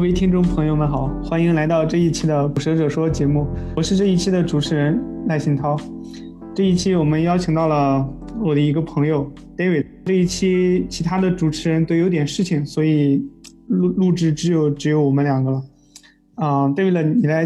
各位听众朋友们好，欢迎来到这一期的《捕蛇者说》节目，我是这一期的主持人赖信涛。这一期我们邀请到了我的一个朋友 David。这一期其他的主持人都有点事情，所以录录制只有只有我们两个了。啊，David，你来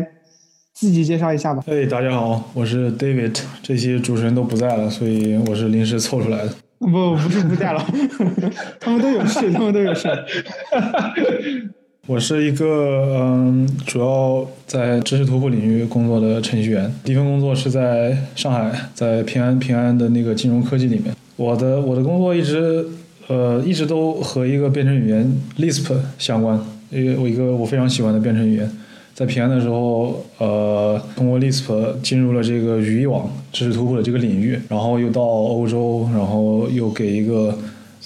自己介绍一下吧。嘿，大家好，我是 David。这期主持人都不在了，所以我是临时凑出来的。不，不是不在了，他们都有事，他们都有事。我是一个嗯，主要在知识图谱领域工作的程序员。第一份工作是在上海，在平安平安的那个金融科技里面。我的我的工作一直呃一直都和一个编程语言 Lisp 相关，一个我一个我非常喜欢的编程语言。在平安的时候，呃，通过 Lisp 进入了这个语义网知识图谱的这个领域，然后又到欧洲，然后又给一个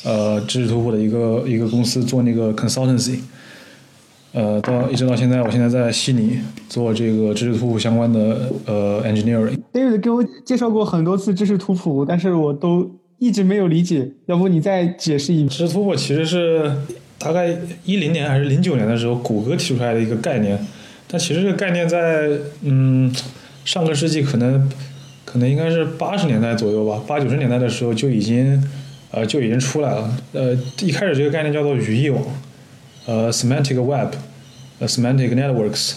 呃知识图谱的一个一个公司做那个 consultancy。呃，到一直到现在，我现在在悉尼做这个知识图谱相关的呃 engineering。David 给我介绍过很多次知识图谱，但是我都一直没有理解，要不你再解释一遍知识图谱其实是大概一零年还是零九年的时候，谷歌提出来的一个概念，但其实这个概念在嗯上个世纪可能可能应该是八十年代左右吧，八九十年代的时候就已经呃就已经出来了。呃，一开始这个概念叫做语义网。呃，semantic web，呃，semantic networks。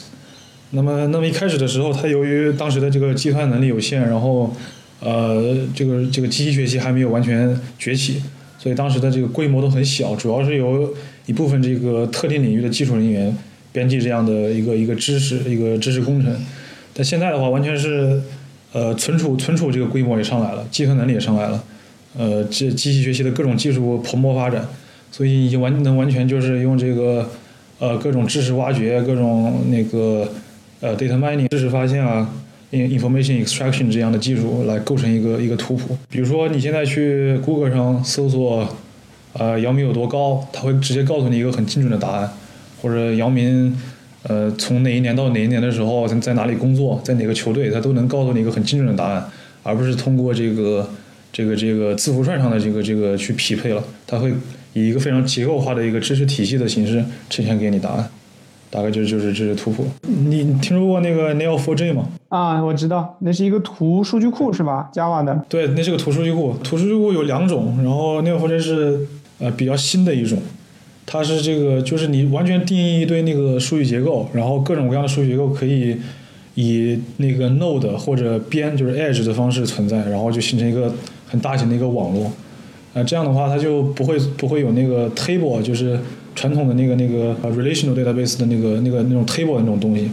那么，那么一开始的时候，它由于当时的这个计算能力有限，然后，呃，这个这个机器学习还没有完全崛起，所以当时的这个规模都很小，主要是由一部分这个特定领域的技术人员编辑这样的一个一个知识，一个知识工程。但现在的话，完全是，呃，存储存储这个规模也上来了，计算能力也上来了，呃，这机器学习的各种技术蓬勃发展。所以已经完能完全就是用这个，呃，各种知识挖掘、各种那个呃 data mining 知识发现啊，in information extraction 这样的技术来构成一个一个图谱。比如说你现在去 Google 上搜索，呃，姚明有多高，他会直接告诉你一个很精准的答案，或者姚明，呃，从哪一年到哪一年的时候在在哪里工作，在哪个球队，他都能告诉你一个很精准的答案，而不是通过这个这个这个字符串上的这个这个去匹配了，他会。以一个非常结构化的一个知识体系的形式呈现给你答案，大概就是就是这是图谱。你听说过那个 Neo4j 吗？啊，我知道，那是一个图数据库是吧？Java 的。对，那是个图数据库。图数据库有两种，然后 Neo4j 是呃比较新的一种，它是这个就是你完全定义一堆那个数据结构，然后各种各样的数据结构可以以那个 Node 或者边就是 Edge 的方式存在，然后就形成一个很大型的一个网络。啊，这样的话，它就不会不会有那个 table，就是传统的那个那个 relational database 的那个那个那种 table 的那种东西。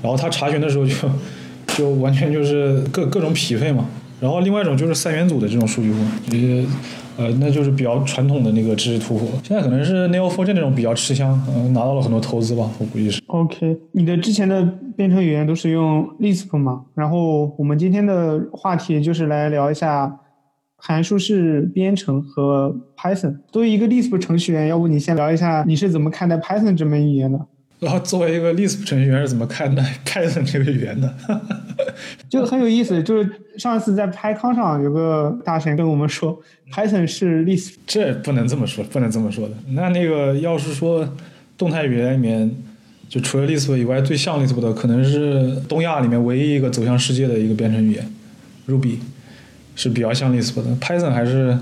然后它查询的时候就就完全就是各各种匹配嘛。然后另外一种就是三元组的这种数据库，就是呃，那就是比较传统的那个知识图谱。现在可能是 Neo4j 那种比较吃香，嗯，拿到了很多投资吧，我估计是。OK，你的之前的编程语言都是用 Lisp 吗？然后我们今天的话题就是来聊一下。函数式编程和 Python，作为一个 Lisp 程序员，要不你先聊一下你是怎么看待 Python 这门语言的？然后作为一个 Lisp 程序员是怎么看待 Python 这个语言的？就很有意思，就是上次在 PyCon 上有个大神跟我们说，Python 是 Lisp，这不能这么说，不能这么说的。那那个要是说动态语言里面，就除了 Lisp 以外最像 Lisp 的，可能是东亚里面唯一一个走向世界的一个编程语言，Ruby。是比较像 Lisp 的，Python 还是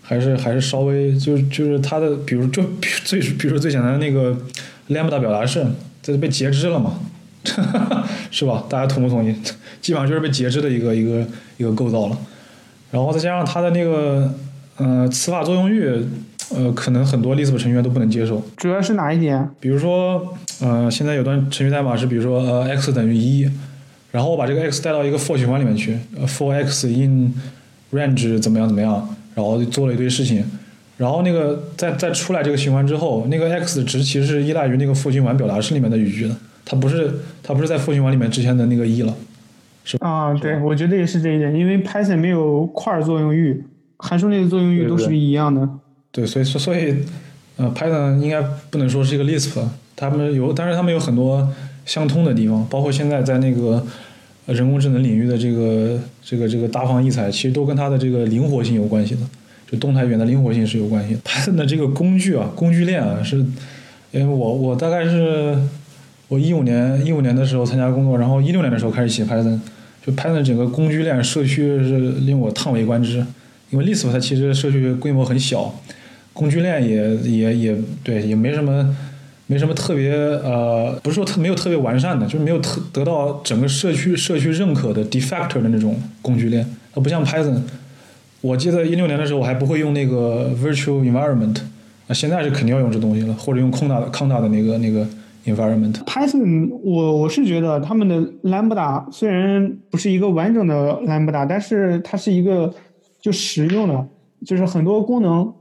还是还是稍微就就是它的，比如就最比如说最简单的那个 Lambda 表达式，这被截肢了嘛，是吧？大家同不同意？基本上就是被截肢的一个一个一个构造了。然后再加上它的那个呃词法作用域，呃，可能很多 Lisp 程序员都不能接受。主要是哪一点？比如说，呃，现在有段程序代码是，比如说呃 x 等于一。然后我把这个 x 带到一个 for 循环里面去，for x in range 怎么样怎么样，然后做了一堆事情，然后那个再再出来这个循环之后，那个 x 的值其实是依赖于那个 for 循环表达式里面的语句的，它不是它不是在 for 循环里面之前的那个一了，是吧？啊，对，我觉得也是这一点，因为 Python 没有块作用域，函数类的作用域都是一样的。对，所以所以呃，Python 应该不能说是一个 Lisp，他们有，但是他们有很多。相通的地方，包括现在在那个人工智能领域的这个这个这个大放异彩，其实都跟它的这个灵活性有关系的，就动态语言的灵活性是有关系的。Python 的这个工具啊，工具链啊，是因为我我大概是我一五年一五年的时候参加工作，然后一六年的时候开始写 Python，就 Python 整个工具链社区是令我叹为观止，因为 Lisp 它其实社区规模很小，工具链也也也对也没什么没什么特别呃不是说特没有特别完善的，就是没有特得到整个社区社区认可的 de facto 的那种工具链，它不像 Python。我记得一六年的时候我还不会用那个 virtual environment，啊，现在是肯定要用这东西了，或者用空大的康大的那个那个 environment。Python，我我是觉得他们的 Lambda 虽然不是一个完整的 Lambda，但是它是一个就实用的，就是很多功能，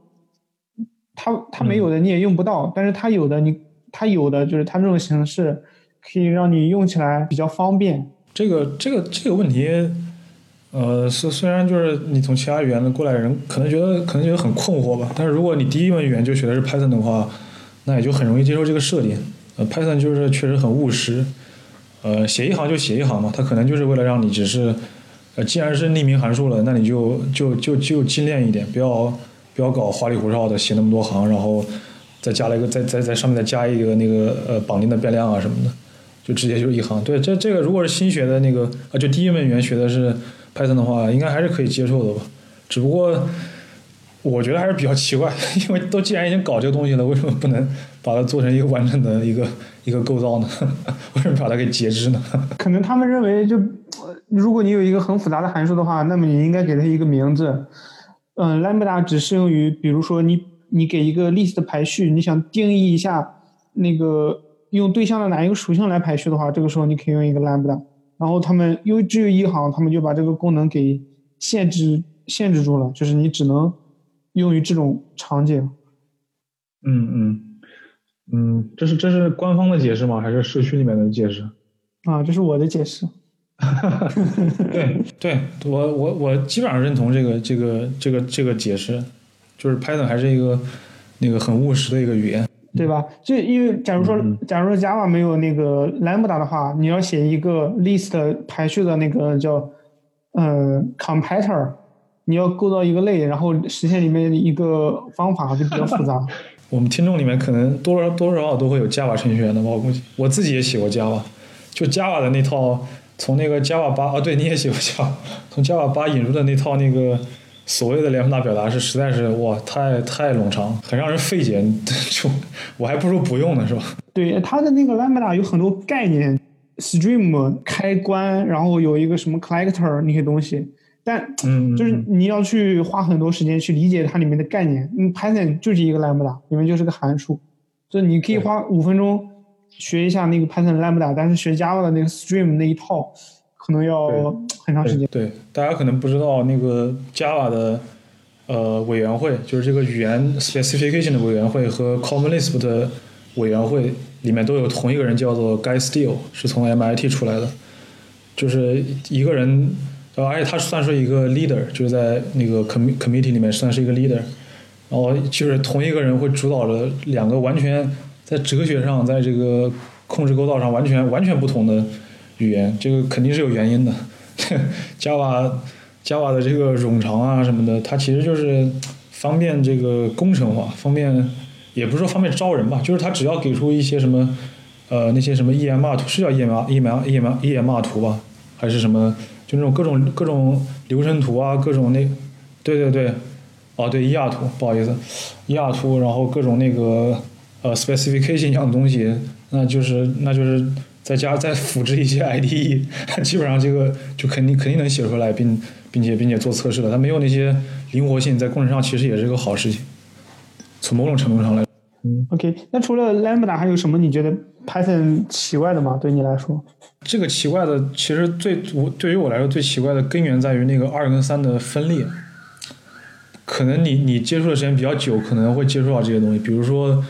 它它没有的你也用不到，但是它有的你它有的就是它这种形式可以让你用起来比较方便。这个这个这个问题，呃，虽虽然就是你从其他语言的过来人可能觉得可能觉得很困惑吧，但是如果你第一门语言就学的是 Python 的话，那也就很容易接受这个设定。呃，Python 就是确实很务实，呃，写一行就写一行嘛，它可能就是为了让你只是，呃，既然是匿名函数了，那你就就就就精炼一点，不要不要搞花里胡哨的写那么多行，然后再加了一个再再在上面再加一个那个呃绑定的变量啊什么的。就直接就是一行。对，这这个如果是新学的那个啊，就第一门语言学的是 Python 的话，应该还是可以接受的吧。只不过我觉得还是比较奇怪，因为都既然已经搞这个东西了，为什么不能把它做成一个完整的一个一个构造呢？为什么把它给截肢呢？可能他们认为就，如果你有一个很复杂的函数的话，那么你应该给它一个名字。嗯，lambda 只适用于，比如说你你给一个 list 的排序，你想定义一下那个用对象的哪一个属性来排序的话，这个时候你可以用一个 lambda。然后他们因为只有一行，他们就把这个功能给限制限制住了，就是你只能用于这种场景。嗯嗯嗯，这是这是官方的解释吗？还是社区里面的解释？啊，这是我的解释。对对，我我我基本上认同这个这个这个这个解释，就是 Python 还是一个那个很务实的一个语言。对吧？就因为假如说，嗯假如说 Java 没有那个 Lambda 的话，你要写一个 list 排序的那个叫呃 comparator，你要构造一个类，然后实现里面一个方法就比较复杂。我们听众里面可能多少多少少都会有 Java 程序员的吧，我估计我自己也写过 Java，就 Java 的那套，从那个 Java 八啊，对你也写过 Java，从 Java 八引入的那套那个所谓的联合大表达是实在是哇，太太冗长，很让人费解，就我还不如不用呢，是吧？对，它的那个 Lambda 有很多概念，stream 开关，然后有一个什么 collector 那些东西，但嗯，就是你要去花很多时间去理解它里面的概念。嗯，Python 就是一个 lambda，里面就是个函数，所以你可以花五分钟学一下那个 Python lambda，但是学 Java 的那个 stream 那一套可能要很长时间。对，大家可能不知道那个 Java 的呃委员会，就是这个语言 specification 的委员会和 Common Lisp 的委员会里面都有同一个人，叫做 Guy Steele，是从 MIT 出来的，就是一个人，呃，而且他算是一个 leader，就是在那个 com committee 里面算是一个 leader，然后就是同一个人会主导着两个完全在哲学上，在这个控制构造上完全完全不同的语言，这个肯定是有原因的。Java Java 的这个冗长啊什么的，它其实就是方便这个工程化，方便也不是说方便招人吧，就是它只要给出一些什么呃那些什么 EMR 图，是叫 EMR EMR EMR EMR 图吧，还是什么就那种各种各种流程图啊，各种那对对对，哦对 ER 图，不好意思，ER 图，然后各种那个呃 specification 一样的东西，那就是那就是 再加再复制一些 IDE，基本上这个就肯定肯定能写出来，并并且并且做测试了。它没有那些灵活性，在工程上其实也是个好事情。从某种程度上来，嗯 OK，那除了 lambda 还有什么你觉得 Python 奇怪的吗？对你来说？这个奇怪的其实最我对于我来说最奇怪的根源在于那个二跟三的分裂。可能你你接触的时间比较久，可能会接触到这些东西，比如说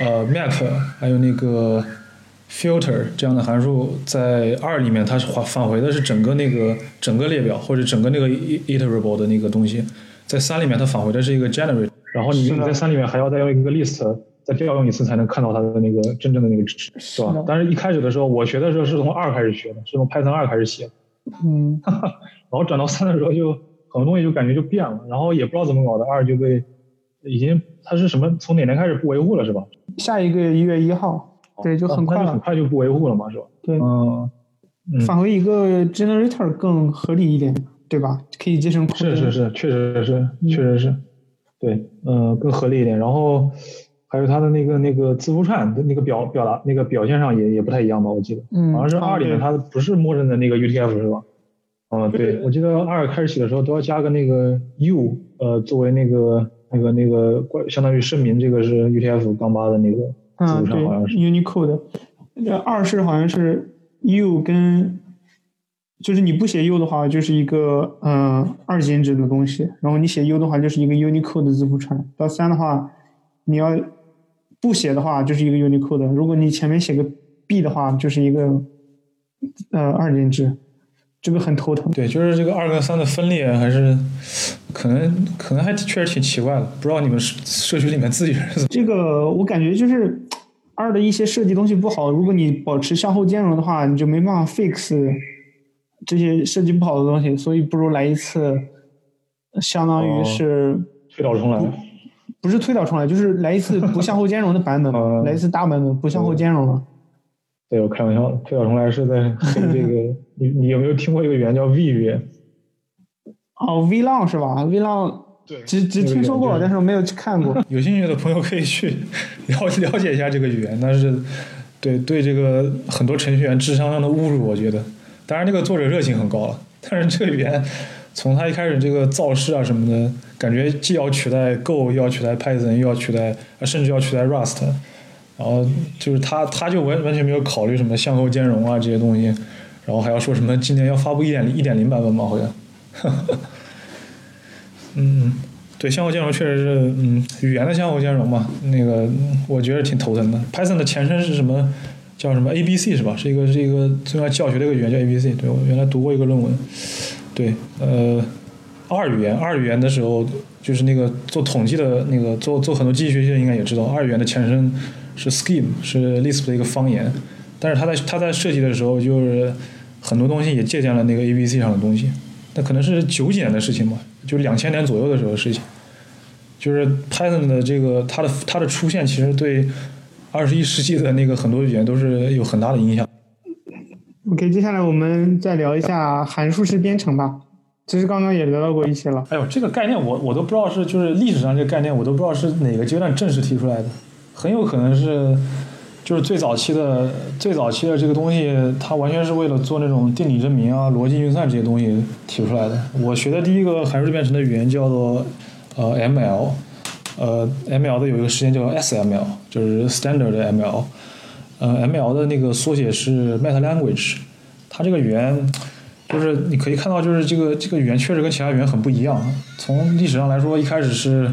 呃 map，还有那个 filter 这样的函数，在二里面它是返返回的是整个那个整个列表或者整个那个 iterable 的那个东西，在三里面它返回的是一个 generate，然后你你在三里面还要再用一个 list 再调用一次才能看到它的那个真正的那个值，是吧是？但是一开始的时候，我学的时候是从二开始学的，是从 Python 二开始写的，嗯，然后转到三的时候就很多东西就感觉就变了，然后也不知道怎么搞的，二就被已经它是什么？从哪年开始不维护了是吧？下一个一月一号，对，就很快了，很快就不维护了嘛，是吧？对，嗯，返回一个 generator 更合理一点，对吧？可以节省空间。是是是，确实是，确实是，对，嗯，更合理一点。然后还有它的那个那个字符串的那个表表达那个表现上也也不太一样吧？我记得，嗯，好像是二里面它不是默认的那个 UTF 是吧？嗯，对，我记得二开始写的时候都要加个那个 U，呃，作为那个那个那个关，相当于声明这个是 UTF 杠八的那个字符串，好像是 Unicode。那二是好像是 U 跟，就是你不写 U 的话，就是一个嗯二进制的东西，然后你写 U 的话，就是一个 Unicode 的字符串。到三的话，你要不写的话，就是一个 Unicode。如果你前面写个 B 的话，就是一个呃二进制。这个很头疼。对，就是这个二跟三的分裂，还是可能可能还确实挺奇怪的。不知道你们社区里面自己人怎么？这个我感觉就是二的一些设计东西不好。如果你保持向后兼容的话，你就没办法 fix 这些设计不好的东西。所以不如来一次，相当于是推倒重来。不是推倒重来，就是来一次不向后兼容的版本，来一次大版本不向后兼容了。对，我开玩笑的，推倒重来是在这个。你你有没有听过一个语言叫 V 语言？哦，V 浪是吧？V 浪，对，只只听说过，但是我没有去看过。有兴趣的朋友可以去 了了解一下这个语言，但是对对这个很多程序员智商上的侮辱，我觉得。当然，这个作者热情很高了，但是这个语言从他一开始这个造势啊什么的，感觉既要取代 Go，又要取代 Python，又要取代，甚至要取代 Rust，然后就是他他就完完全没有考虑什么向后兼容啊这些东西。然后还要说什么？今年要发布一点一点零版本吗？好像，嗯嗯，对，相互兼容确实是，嗯，语言的相互兼容嘛，那个我觉得挺头疼的。Python 的前身是什么？叫什么 ABC 是吧？是一个是一个用来教学的一个语言叫 ABC。对我原来读过一个论文。对，呃，二语言，二语言的时候就是那个做统计的那个做做很多机器学习的应该也知道，二语言的前身是 Scheme，是 Lisp 的一个方言。但是他在他在设计的时候就是。很多东西也借鉴了那个 A B C 上的东西，那可能是九几年的事情吧，就两千年左右的时候的事情。就是 Python 的这个它的它的出现，其实对二十一世纪的那个很多语言都是有很大的影响。OK，接下来我们再聊一下函数式编程吧。其实刚刚也聊到过一些了。哎呦，这个概念我我都不知道是就是历史上这个概念我都不知道是哪个阶段正式提出来的，很有可能是。就是最早期的最早期的这个东西，它完全是为了做那种定理证明啊、逻辑运算这些东西提出来的。我学的第一个函数编程的语言叫做呃 ML，呃 ML 的有一个时间叫 SML，就是 Standard ML，呃 ML 的那个缩写是 Meta Language。它这个语言就是你可以看到，就是这个这个语言确实跟其他语言很不一样。从历史上来说，一开始是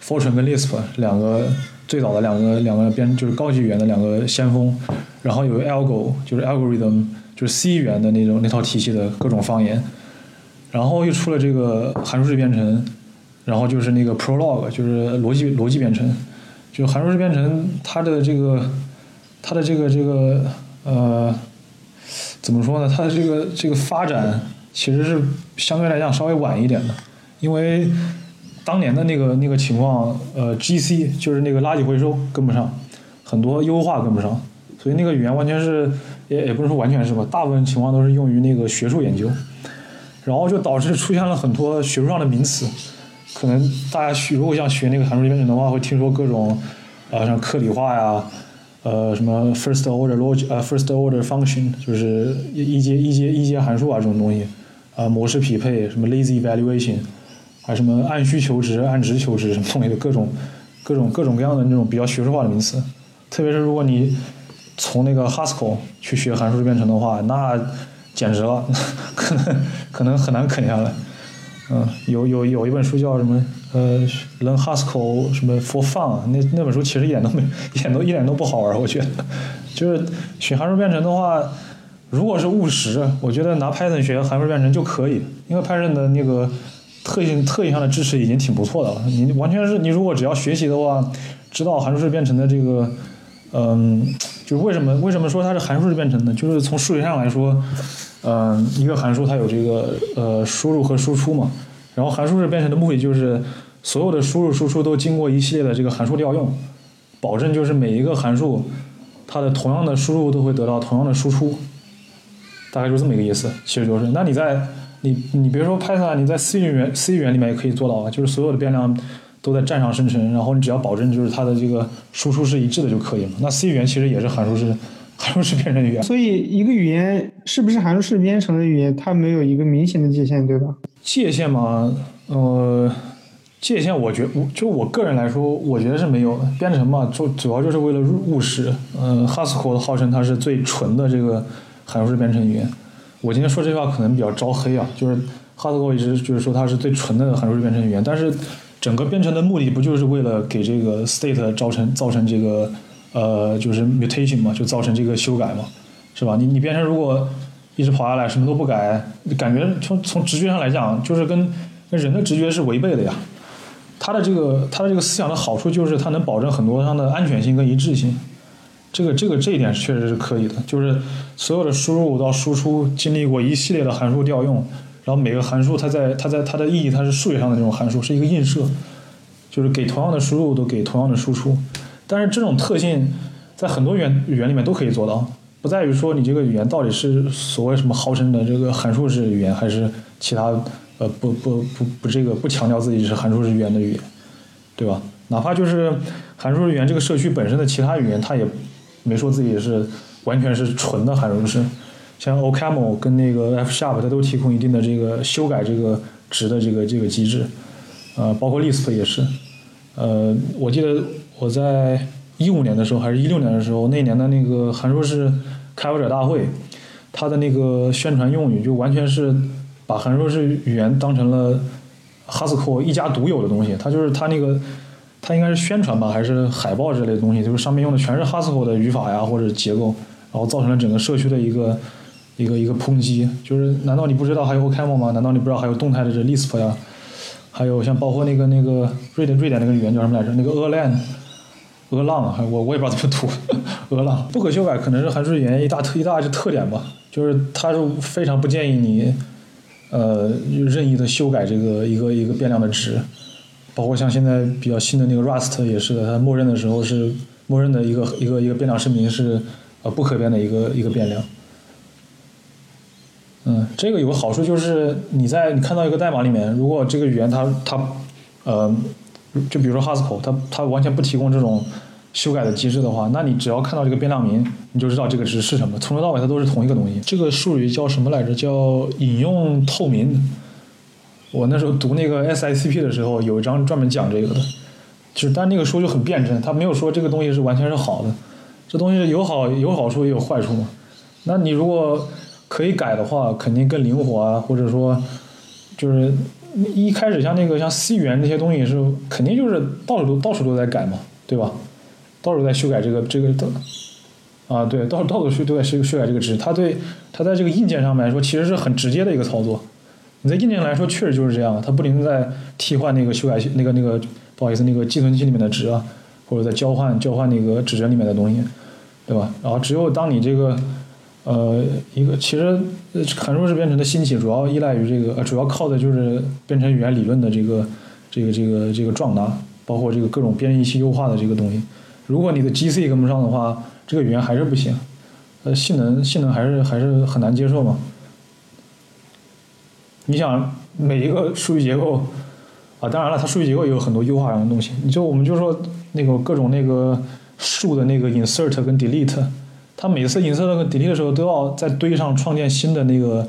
Fortran 跟 Lisp 两个。最早的两个两个编就是高级语言的两个先锋，然后有 Algo 就是 algorithm 就是 C 语言的那种那套体系的各种方言，然后又出了这个函数式编程，然后就是那个 Prolog 就是逻辑逻辑编程，就函数式编程它的这个它的这个这个呃怎么说呢？它的这个这个发展其实是相对来讲稍微晚一点的，因为。当年的那个那个情况，呃，GC 就是那个垃圾回收跟不上，很多优化跟不上，所以那个语言完全是也也不是说完全是吧，大部分情况都是用于那个学术研究，然后就导致出现了很多学术上的名词，可能大家学如果想学那个函数编程的话，会听说各种啊像克里化呀，呃什么 first order logic，呃 first order function 就是一一阶一阶一阶函数啊这种东西，啊模式匹配什么 lazy evaluation。还什么按需求值、按值求值什么东西的各种、各种、各种各样的那种比较学术化的名词，特别是如果你从那个 Haskell 去学函数编程的话，那简直了，可能可能很难啃下来。嗯，有有有一本书叫什么呃，Learn Haskell 什么 For Fun，那那本书其实一点都没，一点都一点都不好玩，我觉得。就是学函数编程的话，如果是务实，我觉得拿 Python 学函数编程就可以，因为 Python 的那个。特性特性上的支持已经挺不错的了。你完全是你如果只要学习的话，知道函数式编程的这个，嗯，就是为什么为什么说它是函数式编程呢？就是从数学上来说，嗯，一个函数它有这个呃输入和输出嘛。然后函数式编程的目的就是所有的输入输出都经过一系列的这个函数调用，保证就是每一个函数它的同样的输入都会得到同样的输出，大概就这么一个意思。其实就是，那你在你你别说 Python，你在 C 语言 C 语言里面也可以做到啊，就是所有的变量都在站上生成，然后你只要保证就是它的这个输出是一致的就可以了。那 C 语言其实也是函数式函数式编程语言。所以一个语言是不是函数式编程的语言，它没有一个明显的界限，对吧？界限嘛，呃，界限我觉我就我个人来说，我觉得是没有的。编程嘛，就主要就是为了务实。嗯，Haskell 号称它是最纯的这个函数式编程语言。我今天说这句话可能比较招黑啊，就是 h a s k e 一直就是说它是最纯的函数式编程语言，但是整个编程的目的不就是为了给这个 state 造成造成这个呃就是 mutation 嘛，就造成这个修改嘛，是吧？你你编程如果一直跑下来什么都不改，感觉从从直觉上来讲，就是跟跟人的直觉是违背的呀。它的这个它的这个思想的好处就是它能保证很多上的安全性跟一致性。这个这个这一点确实是可以的，就是所有的输入到输出经历过一系列的函数调用，然后每个函数它在它在它的意义它是数学上的这种函数，是一个映射，就是给同样的输入都给同样的输出。但是这种特性在很多语言语言里面都可以做到，不在于说你这个语言到底是所谓什么号称的这个函数式语言，还是其他呃不不不不这个不强调自己是函数式语言的语言，对吧？哪怕就是函数语言这个社区本身的其他语言，它也。没说自己是完全是纯的函数式，像 OCaml 跟那个 F Sharp，它都提供一定的这个修改这个值的这个这个机制，呃，包括 Lisp 也是，呃，我记得我在一五年的时候还是一六年的时候，那年的那个函数式开发者大会，它的那个宣传用语就完全是把函数式语言当成了 Haskell 一家独有的东西，它就是它那个。它应该是宣传吧，还是海报之类的东西？就是上面用的全是 Haskell 的语法呀，或者结构，然后造成了整个社区的一个一个一个抨击。就是难道你不知道还有 OCaml 吗？难道你不知道还有动态的这 Lisp 呀？还有像包括那个那个瑞典瑞典那个语言叫什么来着？那个 Erlang，俄浪，我我也不知道怎么读，俄浪不可修改可能是函数语言一大特一大就特点吧，就是它是非常不建议你呃任意的修改这个一个一个变量的值。包括像现在比较新的那个 Rust 也是的，它默认的时候是默认的一个一个一个变量声明是呃不可变的一个一个变量。嗯，这个有个好处就是你在你看到一个代码里面，如果这个语言它它呃就比如说 Haskell，它它完全不提供这种修改的机制的话，那你只要看到这个变量名，你就知道这个值是什么，从头到尾它都是同一个东西。这个术语叫什么来着？叫引用透明。我那时候读那个 SICP 的时候，有一章专门讲这个的，就是但那个书就很辩证，他没有说这个东西是完全是好的，这东西有好有好处也有坏处嘛。那你如果可以改的话，肯定更灵活啊，或者说就是一开始像那个像 C 语言那些东西是肯定就是到处都到处都在改嘛，对吧？到处在修改这个这个的啊，对，到处到处去都在修修改这个值，它对它在这个硬件上面来说其实是很直接的一个操作。你在硬件来说确实就是这样，它不停在替换那个修改那个那个不好意思那个寄存器里面的值啊，或者在交换交换那个指针里面的东西，对吧？然后只有当你这个呃一个其实函数式编程的兴起主要依赖于这个呃主要靠的就是编程语言理论的这个这个这个这个壮大，包括这个各种编译器优化的这个东西。如果你的 GC 跟不上的话，这个语言还是不行，呃性能性能还是还是很难接受嘛。你想每一个数据结构啊，当然了，它数据结构也有很多优化上的东西。你就我们就说那个各种那个数的那个 insert 跟 delete，它每次 insert 跟 delete 的时候都要在堆上创建新的那个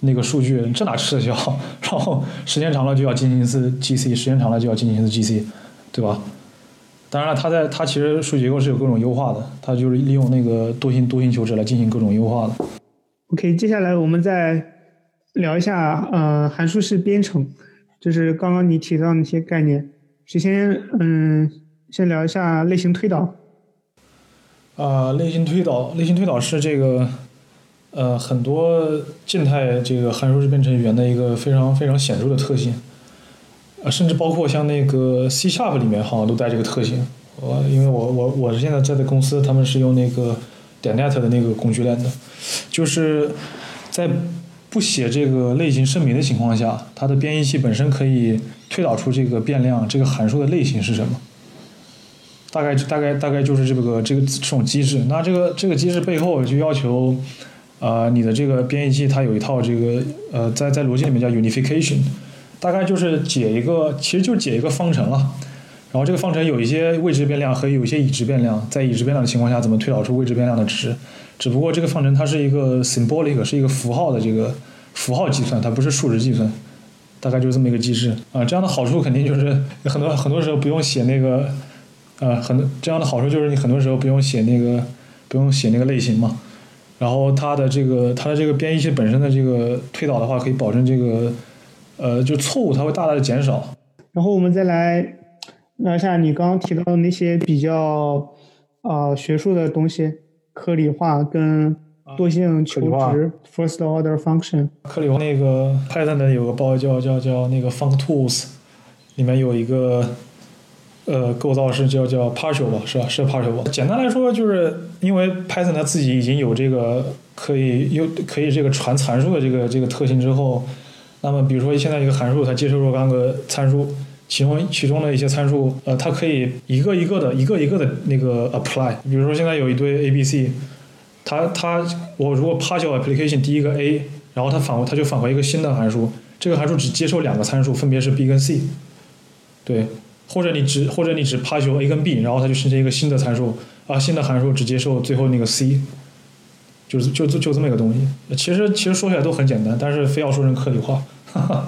那个数据，这哪吃得消？然后时间长了就要进行一次 GC，时间长了就要进行一次 GC，对吧？当然了，它在它其实数据结构是有各种优化的，它就是利用那个多星多星求值来进行各种优化的。OK，接下来我们再。聊一下，呃，函数式编程，就是刚刚你提到那些概念。首先，嗯，先聊一下类型推导。啊，类型推导，类型推导是这个，呃，很多静态这个函数式编程语言的一个非常非常显著的特性。啊，甚至包括像那个 C Sharp 里面好像都带这个特性。我因为我我我是现在在的公司，他们是用那个点 net 的那个工具链的，就是在不写这个类型声明的情况下，它的编译器本身可以推导出这个变量这个函数的类型是什么。大概大概大概就是这个这个这种机制。那这个这个机制背后就要求，呃，你的这个编译器它有一套这个呃，在在逻辑里面叫 unification，大概就是解一个，其实就是解一个方程了。然后这个方程有一些未知变量和有一些已知变量，在已知变量的情况下，怎么推导出未知变量的值？只不过这个方程它是一个 symbolic，是一个符号的这个符号计算，它不是数值计算，大概就是这么一个机制啊。这样的好处肯定就是很多很多时候不用写那个呃很这样的好处就是你很多时候不用写那个不用写那个类型嘛。然后它的这个它的这个编译器本身的这个推导的话，可以保证这个呃就错误它会大大的减少。然后我们再来聊一下你刚刚提到的那些比较呃学术的东西。颗粒化跟多性求值，first order function。颗粒化那个 Python 的有个包叫叫叫那个 functools，里面有一个呃构造是叫叫 partial 吧，是吧？是 partial 吧？简单来说，就是因为 Python 它自己已经有这个可以又可以这个传参数的这个这个特性之后，那么比如说现在一个函数它接受若干个参数。其中其中的一些参数，呃，它可以一个一个的、一个一个的那个 apply。比如说现在有一堆 A、B、C，它它我如果 partial application 第一个 A，然后它返回它就返回一个新的函数，这个函数只接受两个参数，分别是 B 跟 C。对，或者你只或者你只 partial A 跟 B，然后它就生成一个新的参数，啊，新的函数只接受最后那个 C，就是就就就这么一个东西。其实其实说起来都很简单，但是非要说成颗粒化。哈哈。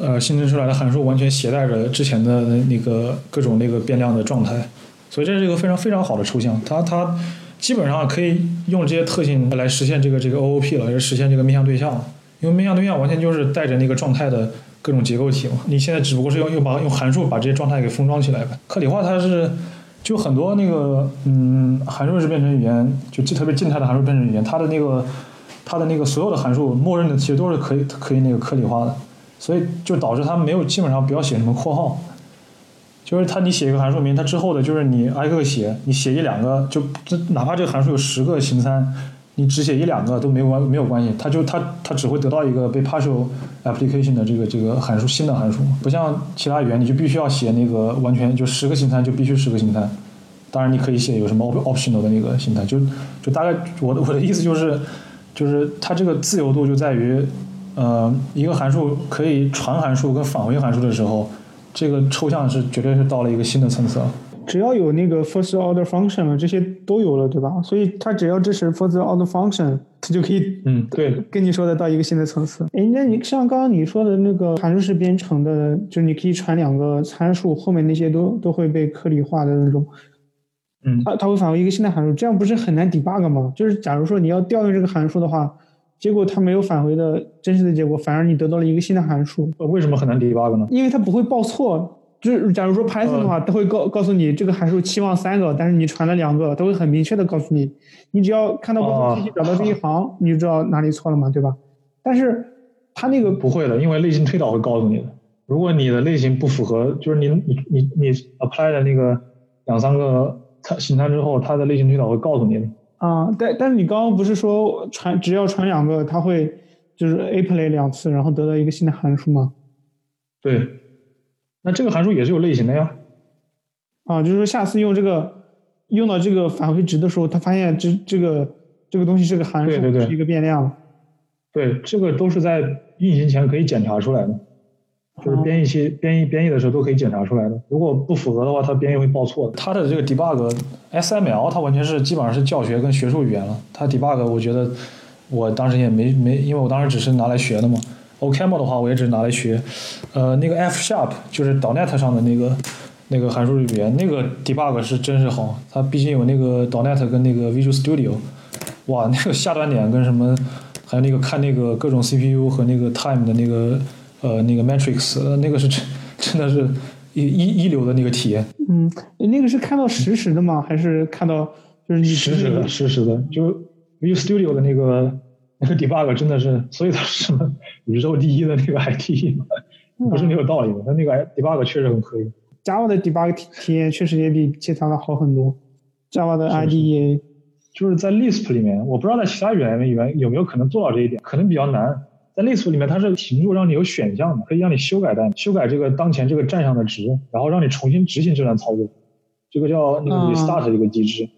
呃，新增出来的函数完全携带着之前的那个各种那个变量的状态，所以这是一个非常非常好的抽象。它它基本上可以用这些特性来实现这个这个 OOP 了，也实现这个面向对象。因为面向对象完全就是带着那个状态的各种结构体嘛。你现在只不过是用用把用函数把这些状态给封装起来呗。颗粒化它是就很多那个嗯函数式编程语言，就特别静态的函数编程语言，它的那个它的那个所有的函数默认的其实都是可以可以那个颗粒化的。所以就导致它没有基本上不要写什么括号，就是它你写一个函数名，它之后的就是你挨个写，你写一两个就这哪怕这个函数有十个形参，你只写一两个都没有关没有关系，它就它它只会得到一个被 partial application 的这个这个函数新的函数，不像其他语言你就必须要写那个完全就十个形参就必须十个形参，当然你可以写有什么 optional 的那个形参，就就大概我的我的意思就是就是它这个自由度就在于。呃，一个函数可以传函数跟返回函数的时候，这个抽象是绝对是到了一个新的层次。只要有那个 first order function 了，这些都有了，对吧？所以它只要支持 first order function，它就可以，嗯，对，跟你说的到一个新的层次。哎，那你像刚刚你说的那个函数式编程的，就是你可以传两个参数，后面那些都都会被颗粒化的那种，嗯，它它会返回一个新的函数，这样不是很难 debug 吗？就是假如说你要调用这个函数的话。结果它没有返回的真实的结果，反而你得到了一个新的函数。呃，为什么很难 debug 呢？因为它不会报错。就是假如说 Python 的话，它会告告诉你这个函数期望三个，但是你传了两个，它会很明确的告诉你。你只要看到报错信息，找到这一行，你就知道哪里错了嘛，对吧？但是它那个不会的，因为类型推导会告诉你的。如果你的类型不符合，就是你你你你 apply 的那个两三个参形态之后，它的类型推导会告诉你的。啊，但但是你刚刚不是说传只要传两个，它会就是 apply 两次，然后得到一个新的函数吗？对，那这个函数也是有类型的呀。啊，就是说下次用这个用到这个返回值的时候，他发现这这个这个东西是个函数，是一个变量。对，这个都是在运行前可以检查出来的。就是编译器编译编译的时候都可以检查出来的，如果不符合的话，它编译会报错。它的这个 debug SML 它完全是基本上是教学跟学术语言了。它 debug 我觉得我当时也没没，因为我当时只是拿来学的嘛。OCaml 的话我也只是拿来学。呃，那个 F Sharp 就是 .NET 上的那个那个函数语言，那个 debug 是真是好。它毕竟有那个 .NET 跟那个 Visual Studio，哇，那个下端点跟什么，还有那个看那个各种 CPU 和那个 time 的那个。呃，那个 Matrix，那个是真真的是一一一流的那个体验。嗯，那个是看到实时的吗？还是看到就是实时的？实时的，就 Visual Studio 的那个那个 debug 真的是，所以它是什么宇宙第一的那个 IT，不是没有道理的。它那个 debug 确实很可以。Java 的 debug 体体验确实也比其他的好很多。Java 的 IDE 就是在 Lisp 里面，我不知道在其他语言里面有没有可能做到这一点，可能比较难。在在 Lisp 里面，它是停住让你有选项的，可以让你修改代修改这个当前这个站上的值，然后让你重新执行这段操作。这个叫那个 restart 的一个机制，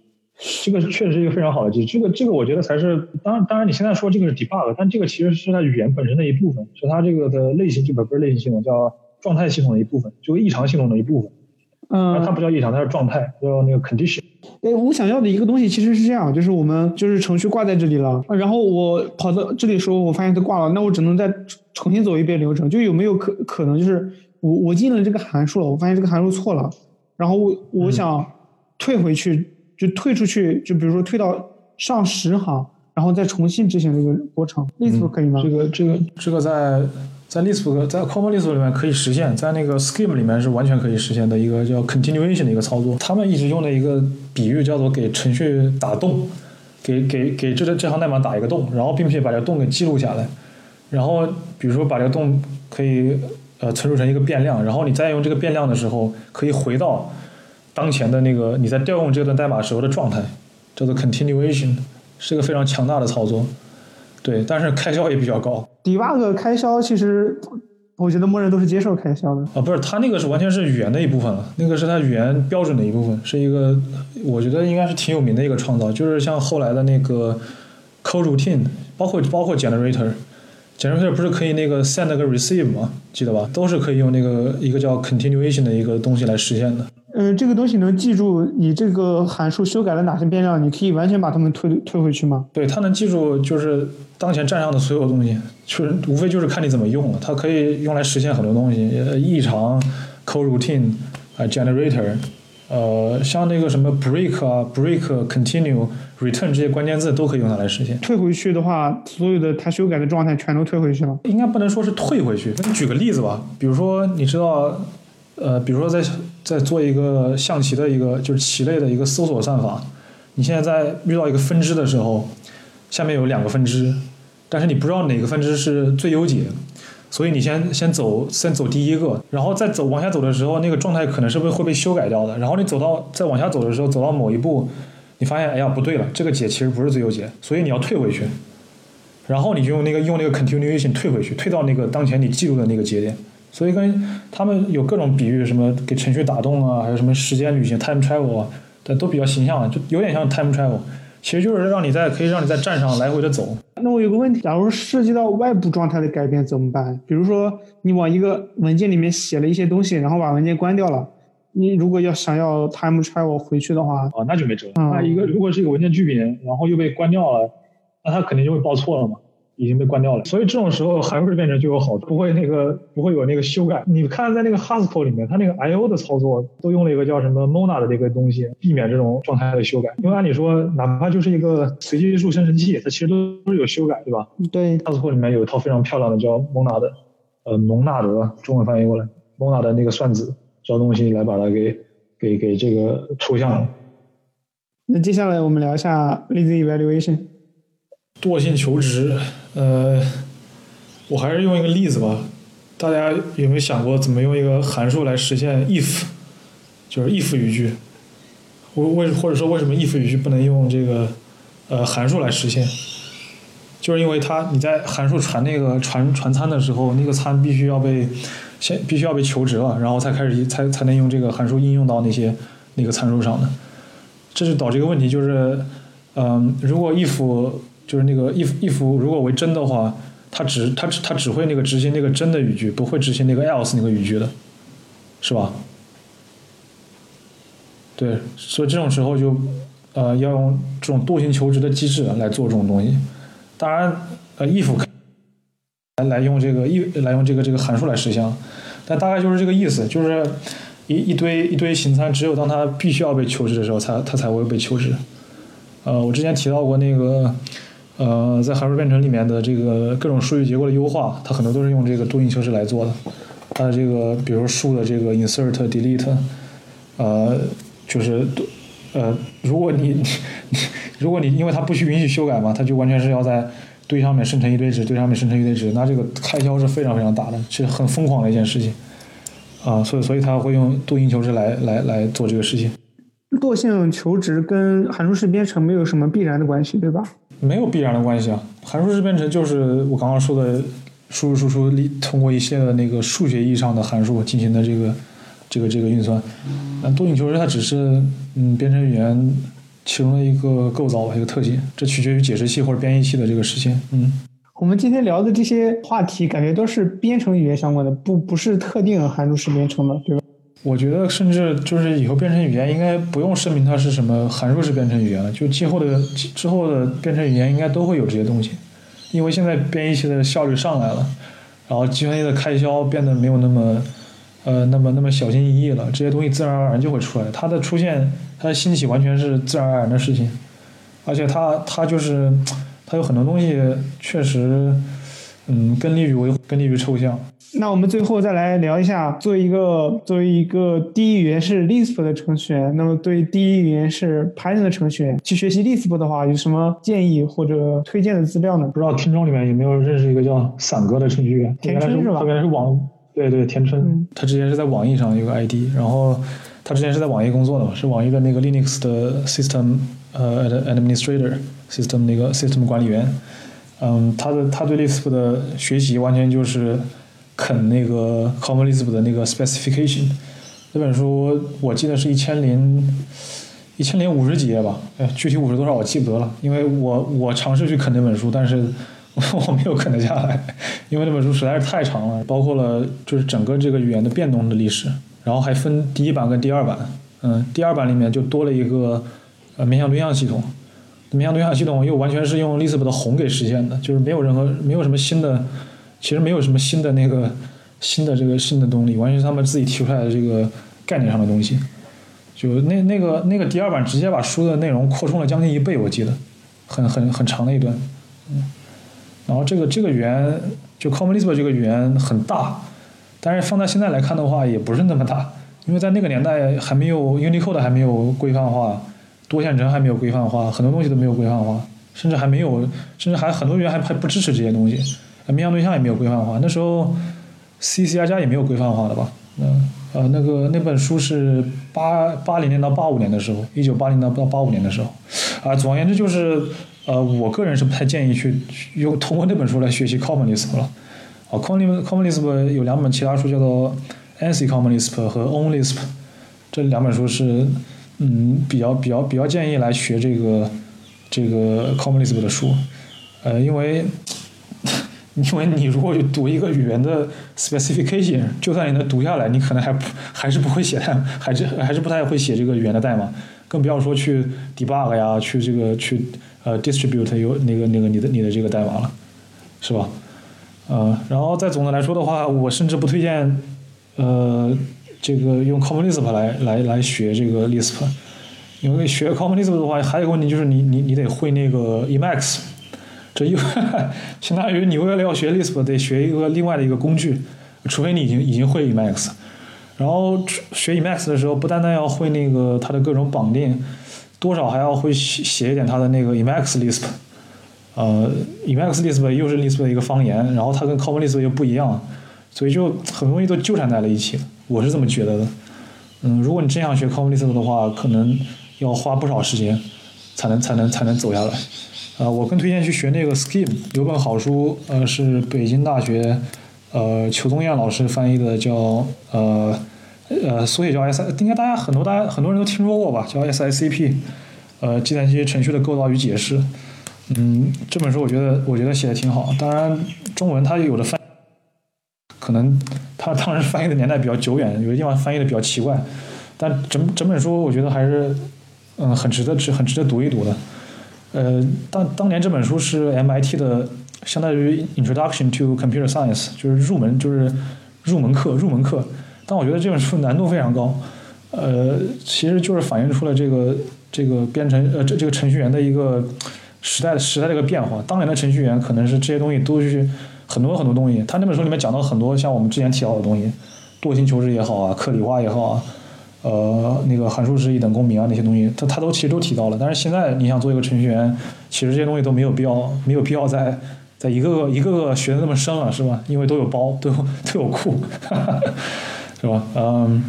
这个确实是一个非常好的机制。这个这个我觉得才是，当然当然你现在说这个是 debug，但这个其实是它语言本身的一部分，是它这个的类型，就不是类型系统，叫状态系统的一部分，就异常系统的一部分。嗯，它不叫异常，它是状态，叫那个 condition。哎，我想要的一个东西其实是这样，就是我们就是程序挂在这里了，然后我跑到这里的时候，我发现它挂了，那我只能再重新走一遍流程。就有没有可可能就是我我进了这个函数了，我发现这个函数错了，然后我我想退回去，就退出去，就比如说退到上十行，然后再重新执行这个过程，类似可以吗？这个这个这个在。在 Lisp 在 Common Lisp 里面可以实现，在那个 Scheme 里面是完全可以实现的一个叫 Continuation 的一个操作。他们一直用的一个比喻叫做给程序打洞，给给给这这行代码打一个洞，然后并且把这个洞给记录下来，然后比如说把这个洞可以呃存储成一个变量，然后你再用这个变量的时候可以回到当前的那个你在调用这段代码时候的状态，叫做 Continuation，是个非常强大的操作。对，但是开销也比较高。debug 开销其实，我觉得默认都是接受开销的。啊，不是，它那个是完全是语言的一部分了，那个是它语言标准的一部分，是一个我觉得应该是挺有名的一个创造。就是像后来的那个 coroutine，包括包括 generator，generator 不是可以那个 send 个 receive 吗？记得吧？都是可以用那个一个叫 continuation 的一个东西来实现的。嗯，这个东西能记住你这个函数修改了哪些变量，你可以完全把它们推推回去吗？对，它能记住就是当前站上的所有东西，就是无非就是看你怎么用了。它可以用来实现很多东西，异常、coroutine 啊、generator，呃，像那个什么 break 啊、break、continue、return 这些关键字都可以用它来实现。退回去的话，所有的它修改的状态全都退回去了。应该不能说是退回去。那你举个例子吧，比如说你知道。呃，比如说在在做一个象棋的一个就是棋类的一个搜索算法，你现在在遇到一个分支的时候，下面有两个分支，但是你不知道哪个分支是最优解，所以你先先走先走第一个，然后再走往下走的时候，那个状态可能是不是会被修改掉的。然后你走到再往下走的时候，走到某一步，你发现哎呀不对了，这个解其实不是最优解，所以你要退回去，然后你就用那个用那个 continuation 退回去，退到那个当前你记录的那个节点。所以跟他们有各种比喻，什么给程序打洞啊，还有什么时间旅行 （time travel） 啊，对，都比较形象，就有点像 time travel。其实就是让你在可以让你在站上来回的走。那我有个问题，假如涉及到外部状态的改变怎么办？比如说你往一个文件里面写了一些东西，然后把文件关掉了，你如果要想要 time travel 回去的话，啊，那就没辙。那一个如果是一个文件剧名，然后又被关掉了，那它肯定就会报错了嘛。已经被关掉了，所以这种时候函数变成就有好处，不会那个不会有那个修改。你看在那个 Haskell 里面，它那个 I/O 的操作都用了一个叫什么 Monad 的这个东西，避免这种状态的修改。因为按理说，哪怕就是一个随机数生成器，它其实都都是有修改，对吧？对，Haskell 里面有一套非常漂亮的叫 Mona 的呃，蒙纳德，中文翻译过来，Monad 的那个算子这东西来把它给给给这个抽象了。那接下来我们聊一下 Lazy Evaluation，惰性求职。呃，我还是用一个例子吧。大家有没有想过怎么用一个函数来实现 if，就是 if 语句？为为或者说为什么 if 语句不能用这个呃函数来实现？就是因为它你在函数传那个传传参的时候，那个参必须要被先必须要被求值了，然后才开始才才能用这个函数应用到那些那个参数上的。这就导致一个问题，就是嗯，如果 if 就是那个 if if 如果为真的话，它只它只它只会那个执行那个真的语句，不会执行那个 else 那个语句的，是吧？对，所以这种时候就呃要用这种惰性求职的机制来做这种东西。当然，呃 if 来来用这个 if 来用这个这个函数来实现，但大概就是这个意思，就是一一堆一堆形参，只有当它必须要被求职的时候，才它才会被求职。呃，我之前提到过那个。呃，在函数编程里面的这个各种数据结构的优化，它很多都是用这个多因求值来做的。它的这个，比如数的这个 insert、delete，呃，就是呃，如果你你 如果你因为它不需允许修改嘛，它就完全是要在堆上面生成一堆值，堆上面生成一堆值，那这个开销是非常非常大的，是很疯狂的一件事情。啊，所以所以他会用多因求值来来来做这个事情。惰性求值跟函数式编程没有什么必然的关系，对吧？没有必然的关系啊，函数式编程就是我刚刚说的输入输出通过一些的那个数学意义上的函数进行的这个这个这个运算。那多引求值它只是嗯编程语言其中的一个构造，一个特性，这取决于解释器或者编译器的这个实现。嗯，我们今天聊的这些话题，感觉都是编程语言相关的，不不是特定函数式编程的，对吧？我觉得甚至就是以后编程语言应该不用声明它是什么函数式编程语言了，就今后的之后的编程语言应该都会有这些东西，因为现在编译器的效率上来了，然后计算机的开销变得没有那么呃那么那么小心翼翼了，这些东西自然而然就会出来。它的出现，它的兴起完全是自然而然的事情，而且它它就是它有很多东西确实嗯更利于维更利于抽象。那我们最后再来聊一下，作为一个作为一个第一语言是 Lisp 的程序员，那么对第一语言是 Python 的程序员去学习 Lisp 的话，有什么建议或者推荐的资料呢？不知道听众里面有没有认识一个叫伞哥的程序员？田春是吧？他原来是网，对对，田春，他之前是在网易上有个 ID，然后他之前是在网易工作的嘛，是网易的那个 Linux 的 System 呃 Administrator，System 那个 System 管理员。嗯，他的他对 Lisp 的学习完全就是。啃那个 Common Lisp 的那个 Specification，那本书我记得是一千零一千零五十几页吧，哎，具体五十多少我记不得了，因为我我尝试去啃那本书，但是我没有啃得下来，因为那本书实在是太长了，包括了就是整个这个语言的变动的历史，然后还分第一版跟第二版，嗯，第二版里面就多了一个呃面向对象系统，面向对象系统又完全是用 Lisp 的宏给实现的，就是没有任何没有什么新的。其实没有什么新的那个新的这个新的动力，完全是他们自己提出来的这个概念上的东西。就那那个那个第二版直接把书的内容扩充了将近一倍，我记得很很很长的一段。嗯，然后这个这个语言就 Common Lisp 这个语言很大，但是放在现在来看的话也不是那么大，因为在那个年代还没有 Unicode 还没有规范化，多线程还没有规范化，很多东西都没有规范化，甚至还没有，甚至还很多语言还还不支持这些东西。面向对象也没有规范化，那时候 C C 加加也没有规范化的吧？嗯，呃，那个那本书是八八零年到八五年的时候，一九八零到到八五年的时候，啊，总而言之就是，呃，我个人是不太建议去用通过那本书来学习 Common Lisp 了。啊，Common Common Lisp 有两本其他书叫做 ANSI Common Lisp 和 On Lisp，这两本书是嗯比较比较比较建议来学这个这个 Common Lisp 的书，呃，因为。因为你如果去读一个语言的 specification，就算你能读下来，你可能还不还是不会写代，还是还是不太会写这个语言的代码，更不要说去 debug 呀，去这个去呃 distribute 有那个那个你的你的这个代码了，是吧？呃，然后再总的来说的话，我甚至不推荐呃这个用 Common Lisp 来来来学这个 Lisp，因为学 Common Lisp 的话，还有一个问题就是你你你得会那个 Emacs。这又 相当于你为了要学 Lisp 得学一个另外的一个工具，除非你已经已经会 Emacs，然后学 Emacs 的时候不单单要会那个它的各种绑定，多少还要会写写一点它的那个 Emacs Lisp，呃，Emacs Lisp 又是 Lisp 的一个方言，然后它跟 Common Lisp 又不一样，所以就很容易都纠缠在了一起，我是这么觉得的。嗯，如果你真想学 Common Lisp 的话，可能要花不少时间才能才能才能走下来。啊，我更推荐去学那个 Scheme，有本好书，呃，是北京大学，呃，裘宗彦老师翻译的，叫呃呃，缩写叫 S，应该大家很多大家很多人都听说过吧，叫 SICP，呃，计算机程序的构造与解释。嗯，这本书我觉得我觉得写的挺好，当然中文它有的翻，可能它当时翻译的年代比较久远，有的地方翻译的比较奇怪，但整整本书我觉得还是嗯很值得值很值得读一读的。呃，当当年这本书是 MIT 的，相当于 Introduction to Computer Science，就是入门就是入门课入门课。但我觉得这本书难度非常高，呃，其实就是反映出了这个这个编程呃这这个程序员的一个时代时代的一个变化。当年的程序员可能是这些东西都是很多很多东西。他那本书里面讲到很多像我们之前提到的东西，惰性求职也好啊，克里化也好啊。呃，那个函数式一等公民啊，那些东西，他他都其实都提到了。但是现在你想做一个程序员，其实这些东西都没有必要，没有必要再再一个个一个个学的那么深了，是吧？因为都有包，都有都有库，是吧？嗯，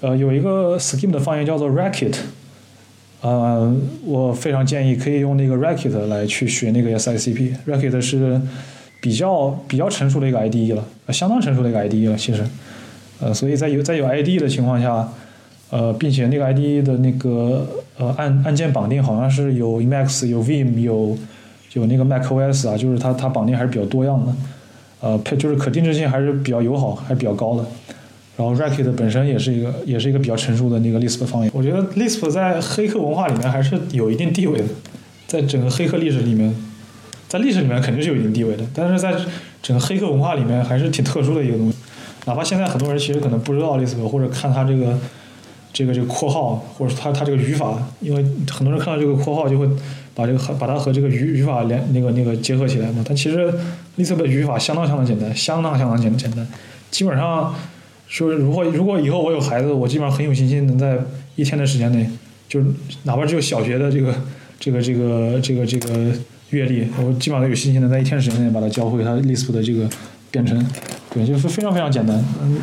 呃，有一个 Scheme 的方言叫做 Racket，呃，我非常建议可以用那个 Racket 来去学那个 SICP。Racket 是比较比较成熟的一个 IDE 了，相当成熟的一个 IDE 了，其实，呃，所以在有在有 IDE 的情况下，呃，并且那个 IDE 的那个呃按按键绑定好像是有 Emacs、有 Vim、有有那个 macOS 啊，就是它它绑定还是比较多样的，呃，配就是可定制性还是比较友好，还是比较高的。然后 Racket 本身也是一个也是一个比较成熟的那个 Lisp 方言，我觉得 Lisp 在黑客文化里面还是有一定地位的，在整个黑客历史里面，在历史里面肯定是有一定地位的，但是在整个黑客文化里面还是挺特殊的一个东西。哪怕现在很多人其实可能不知道 Lisp，或者看它这个这个这个括号，或者它它这个语法，因为很多人看到这个括号就会把这个和把它和这个语语法连那个那个结合起来嘛。但其实 Lisp 的语法相当相当简单，相当相当简简单，基本上。说如果如果以后我有孩子，我基本上很有信心能在一天的时间内，就是哪怕只有小学的这个这个这个这个这个阅历，我基本上都有信心能在一天时间内把它教会他 Lisp 的这个编程，对，就是非常非常简单。嗯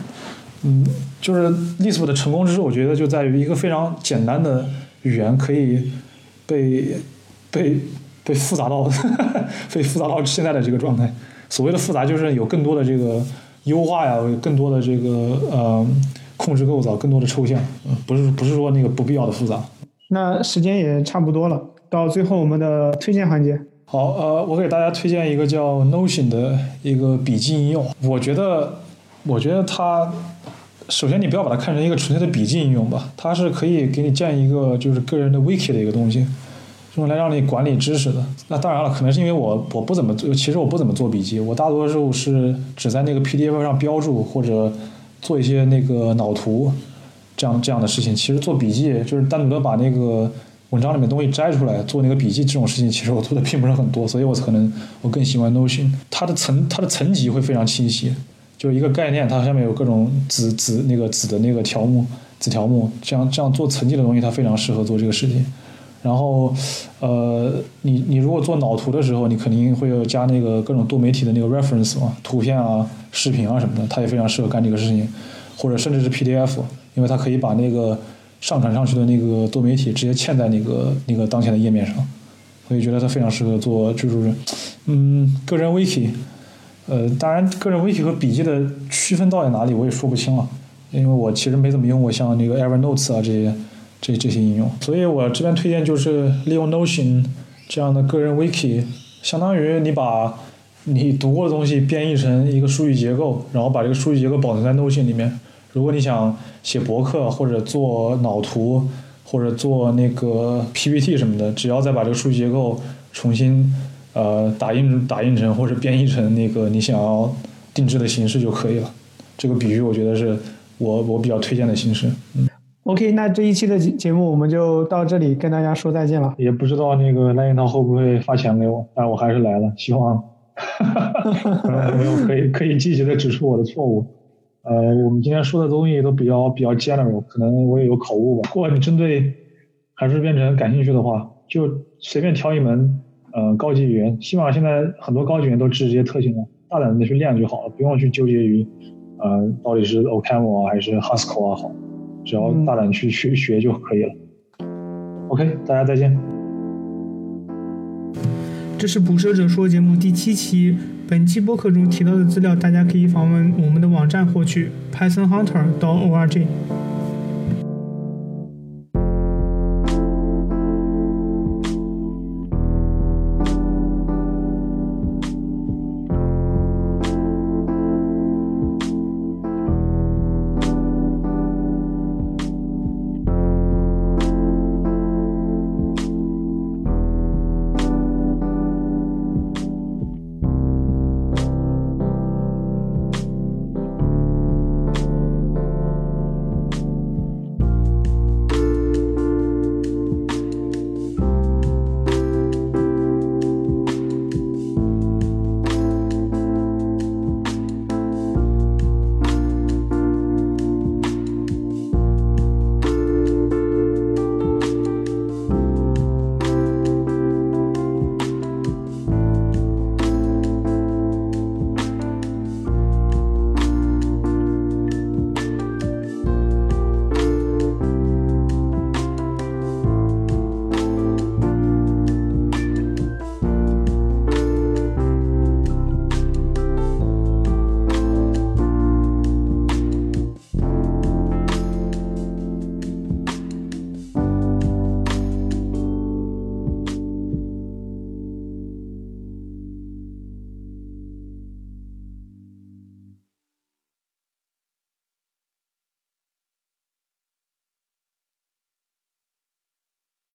嗯，就是 Lisp 的成功之处，我觉得就在于一个非常简单的语言可以被被被复杂到 被复杂到现在的这个状态。所谓的复杂，就是有更多的这个。优化呀，更多的这个呃控制构造，更多的抽象，嗯，不是不是说那个不必要的复杂。那时间也差不多了，到最后我们的推荐环节。好，呃，我给大家推荐一个叫 Notion 的一个笔记应用。我觉得，我觉得它，首先你不要把它看成一个纯粹的笔记应用吧，它是可以给你建一个就是个人的 Wiki 的一个东西。用来让你管理知识的，那当然了，可能是因为我我不怎么做，其实我不怎么做笔记，我大多数是只在那个 PDF 上标注或者做一些那个脑图这样这样的事情。其实做笔记就是单独的把那个文章里面东西摘出来做那个笔记这种事情，其实我做的并不是很多，所以我可能我更喜欢 Notion，它的层它的层级会非常清晰，就一个概念，它下面有各种子子那个子的那个条目子条目，这样这样做层级的东西，它非常适合做这个事情。然后，呃，你你如果做脑图的时候，你肯定会有加那个各种多媒体的那个 reference 嘛，图片啊、视频啊什么的，它也非常适合干这个事情，或者甚至是 PDF，因为它可以把那个上传上去的那个多媒体直接嵌在那个那个当前的页面上，所以觉得它非常适合做，就是，嗯，个人 wiki，呃，当然个人 wiki 和笔记的区分到底哪里，我也说不清了，因为我其实没怎么用过像那个 Evernote 啊这些。这这些应用，所以我这边推荐就是利用 Notion 这样的个人 Wiki，相当于你把你读过的东西编译成一个数据结构，然后把这个数据结构保存在 Notion 里面。如果你想写博客或者做脑图或者做那个 PPT 什么的，只要再把这个数据结构重新呃打印打印成或者编译成那个你想要定制的形式就可以了。这个比喻我觉得是我我比较推荐的形式，嗯。OK，那这一期的节节目我们就到这里，跟大家说再见了。也不知道那个赖银涛会不会发钱给我，但我还是来了，希望 朋友可以可以积极的指出我的错误。呃，我们今天说的东西都比较比较 general，可能我也有口误吧。如果你针对函数编程感兴趣的话，就随便挑一门呃高级语言，希望现在很多高级语言都支持这些特性了，大胆的去练就好了，不用去纠结于呃到底是 OCaml 啊还是 Haskell 啊好。只要大胆去去学就可以了。OK，大家再见。这是捕蛇者说节目第七期。本期播客中提到的资料，大家可以访问我们的网站获取：pythonhunter.org。